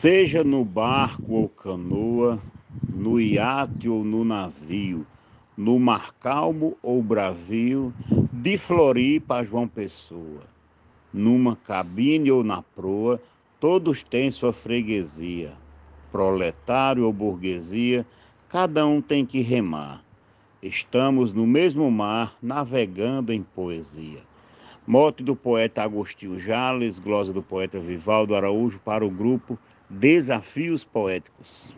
Seja no barco ou canoa, no iate ou no navio, no mar calmo ou bravio, de Floripa a João Pessoa, numa cabine ou na proa, todos têm sua freguesia. Proletário ou burguesia, cada um tem que remar. Estamos no mesmo mar, navegando em poesia. Mote do poeta Agostinho Jales, glosa do poeta Vivaldo Araújo para o grupo Desafios Poéticos.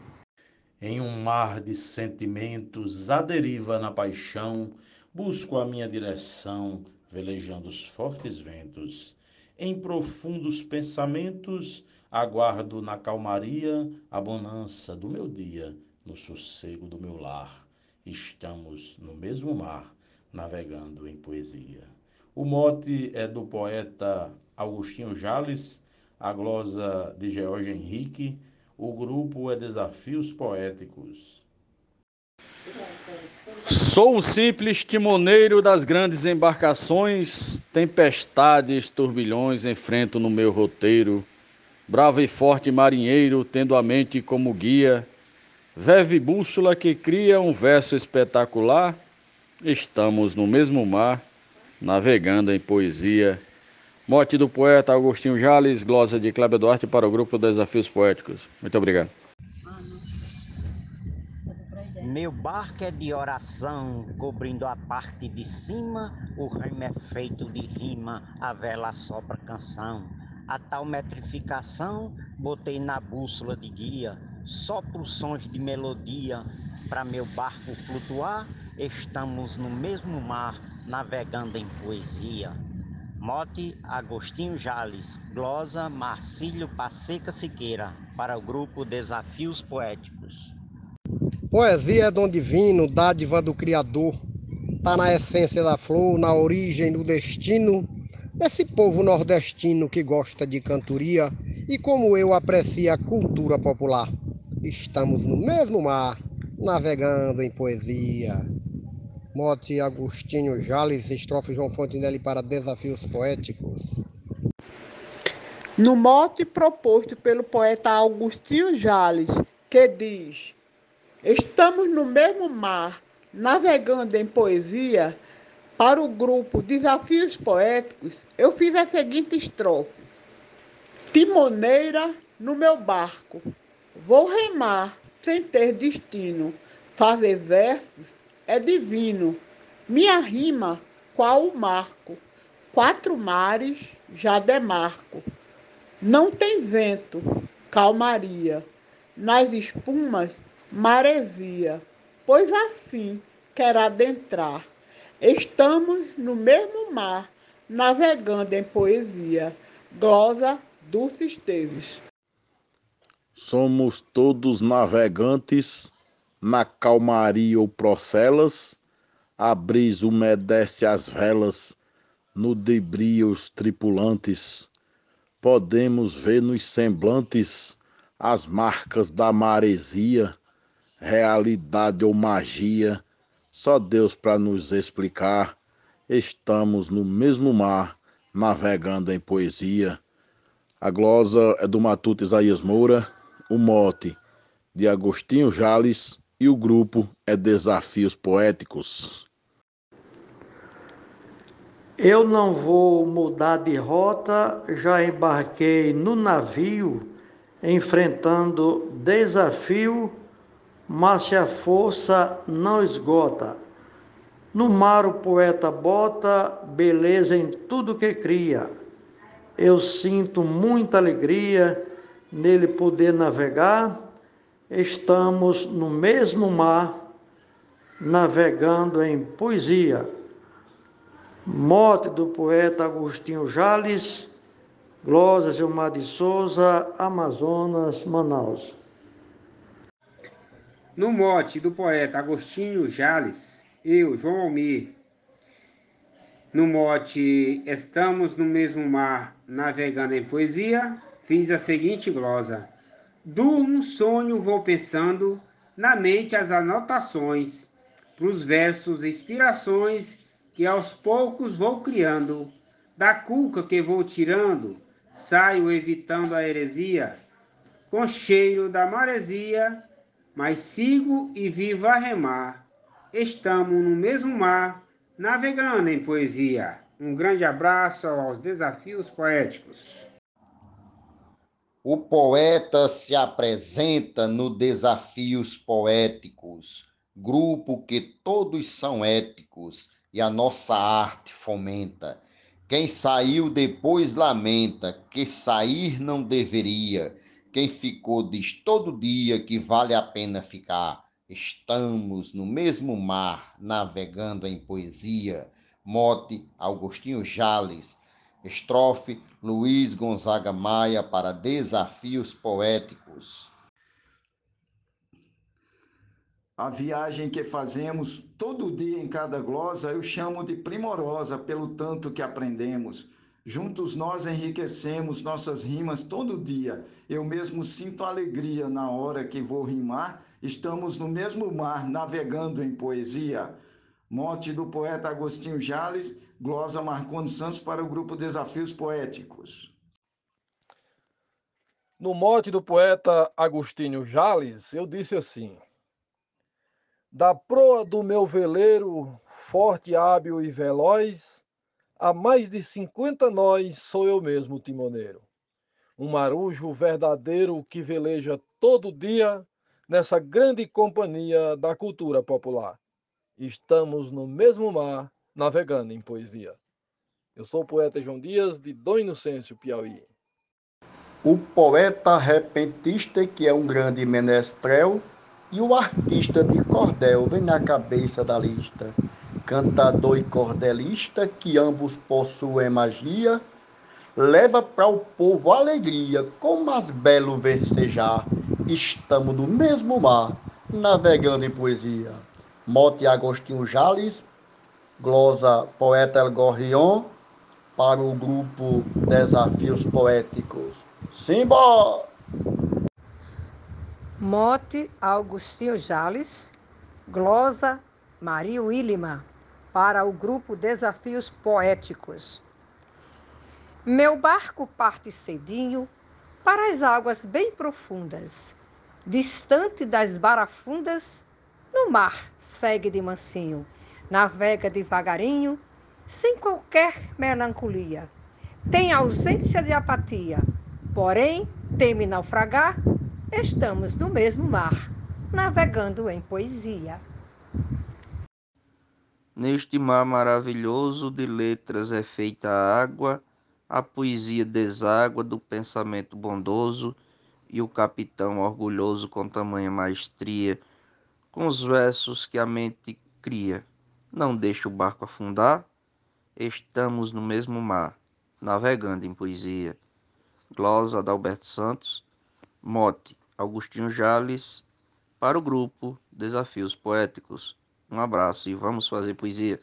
Em um mar de sentimentos, a deriva na paixão, busco a minha direção, velejando os fortes ventos. Em profundos pensamentos, aguardo na calmaria a bonança do meu dia, no sossego do meu lar. Estamos no mesmo mar, navegando em poesia. O mote é do poeta Agostinho Jales, a glosa de George Henrique. O grupo é Desafios Poéticos. Sou um simples timoneiro das grandes embarcações, tempestades, turbilhões enfrento no meu roteiro. Bravo e forte marinheiro, tendo a mente como guia, veve bússola que cria um verso espetacular. Estamos no mesmo mar, navegando em poesia. Mote do poeta Agostinho Jales, glosa de Cléber Duarte para o grupo Desafios Poéticos. Muito obrigado. Meu barco é de oração, cobrindo a parte de cima, o remo é feito de rima, a vela sopra canção. A tal metrificação botei na bússola de guia, só por sons de melodia, para meu barco flutuar, estamos no mesmo mar, navegando em poesia. Mote Agostinho Jales, glosa Marcílio Passeca Siqueira, para o grupo Desafios Poéticos. Poesia é dom divino, dádiva do Criador. Tá na essência da flor, na origem do destino desse povo nordestino que gosta de cantoria e como eu aprecia a cultura popular. Estamos no mesmo mar, navegando em poesia. Mote Agostinho Jales, estrofe João Fontenelle para Desafios Poéticos. No mote proposto pelo poeta Augustinho Jales, que diz: Estamos no mesmo mar, navegando em poesia, para o grupo Desafios Poéticos, eu fiz a seguinte estrofe: Timoneira no meu barco, vou remar sem ter destino, fazer versos é divino. Minha rima, qual o marco? Quatro mares já demarco. Não tem vento, calmaria. Nas espumas, maresia. Pois assim quer adentrar. Estamos no mesmo mar, navegando em poesia. Glosa Dulce Esteves. Somos todos navegantes na calmaria ou procelas, a brisa umedece as velas, no debrio os tripulantes. Podemos ver nos semblantes as marcas da maresia, realidade ou magia, só Deus para nos explicar. Estamos no mesmo mar, navegando em poesia. A glosa é do Matuto Isaías Moura, o mote de Agostinho Jales e o grupo é Desafios Poéticos. Eu não vou mudar de rota, já embarquei no navio, enfrentando desafio, mas se a força não esgota. No mar o poeta bota beleza em tudo que cria. Eu sinto muita alegria nele poder navegar estamos no mesmo mar, navegando em poesia. Mote do poeta Agostinho Jales, Glória Gilmar de Souza, Amazonas, Manaus. No mote do poeta Agostinho Jales, eu, João Almir, no mote Estamos no mesmo mar, navegando em poesia, fiz a seguinte glosa. Durmo, sonho, vou pensando, na mente as anotações, pros versos, inspirações que aos poucos vou criando. Da cuca que vou tirando, saio evitando a heresia. com cheiro da maresia, mas sigo e vivo a remar. Estamos no mesmo mar, navegando em poesia. Um grande abraço aos desafios poéticos. O poeta se apresenta no Desafios Poéticos, grupo que todos são éticos e a nossa arte fomenta. Quem saiu depois lamenta, que sair não deveria. Quem ficou diz todo dia que vale a pena ficar. Estamos no mesmo mar, navegando em poesia. Mote Augustinho Jales, estrofe Luiz Gonzaga Maia para Desafios Poéticos. A viagem que fazemos todo dia em cada glosa eu chamo de primorosa pelo tanto que aprendemos. Juntos nós enriquecemos nossas rimas todo dia. Eu mesmo sinto alegria na hora que vou rimar. Estamos no mesmo mar, navegando em poesia. Mote do poeta Agostinho Jales, glosa Marconi Santos para o grupo Desafios Poéticos. No mote do poeta Agostinho Jales, eu disse assim: Da proa do meu veleiro, forte, hábil e veloz, há mais de cinquenta nós sou eu mesmo timoneiro. Um marujo verdadeiro que veleja todo dia nessa grande companhia da cultura popular. Estamos no mesmo mar, navegando em poesia. Eu sou o poeta João Dias, de Dom Inocêncio, Piauí. O poeta repentista, que é um grande menestrel, e o artista de cordel vem na cabeça da lista. Cantador e cordelista, que ambos possuem magia, leva para o povo alegria, com mais belo versejar. Estamos no mesmo mar, navegando em poesia. Mote Agostinho Jales, glosa Poeta El Gorrion, para o grupo Desafios Poéticos. Simba! Mote Augustinho Jales, glosa Maria Willima, para o grupo Desafios Poéticos. Meu barco parte cedinho para as águas bem profundas, distante das barafundas, no mar segue de mansinho, navega devagarinho, sem qualquer melancolia. Tem ausência de apatia, porém teme naufragar estamos no mesmo mar, navegando em poesia. Neste mar maravilhoso de letras é feita a água, a poesia deságua do pensamento bondoso e o capitão orgulhoso com tamanha maestria, com os versos que a mente cria. Não deixa o barco afundar, estamos no mesmo mar, navegando em poesia. Glosa Adalberto Santos, mote Augustinho Jales, para o grupo Desafios Poéticos. Um abraço e vamos fazer poesia.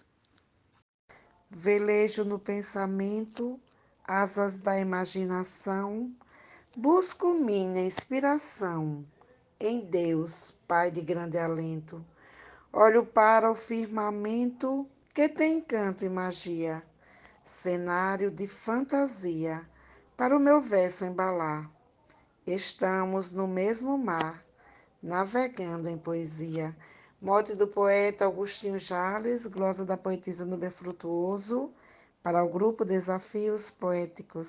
Velejo no pensamento, asas da imaginação, busco minha inspiração em Deus, Pai de grande alento. Olho para o firmamento que tem canto e magia, cenário de fantasia para o meu verso embalar. Estamos no mesmo mar, navegando em poesia. Mote do poeta Augustinho Jales, glosa da poetisa Nubia Frutuoso, para o grupo Desafios Poéticos.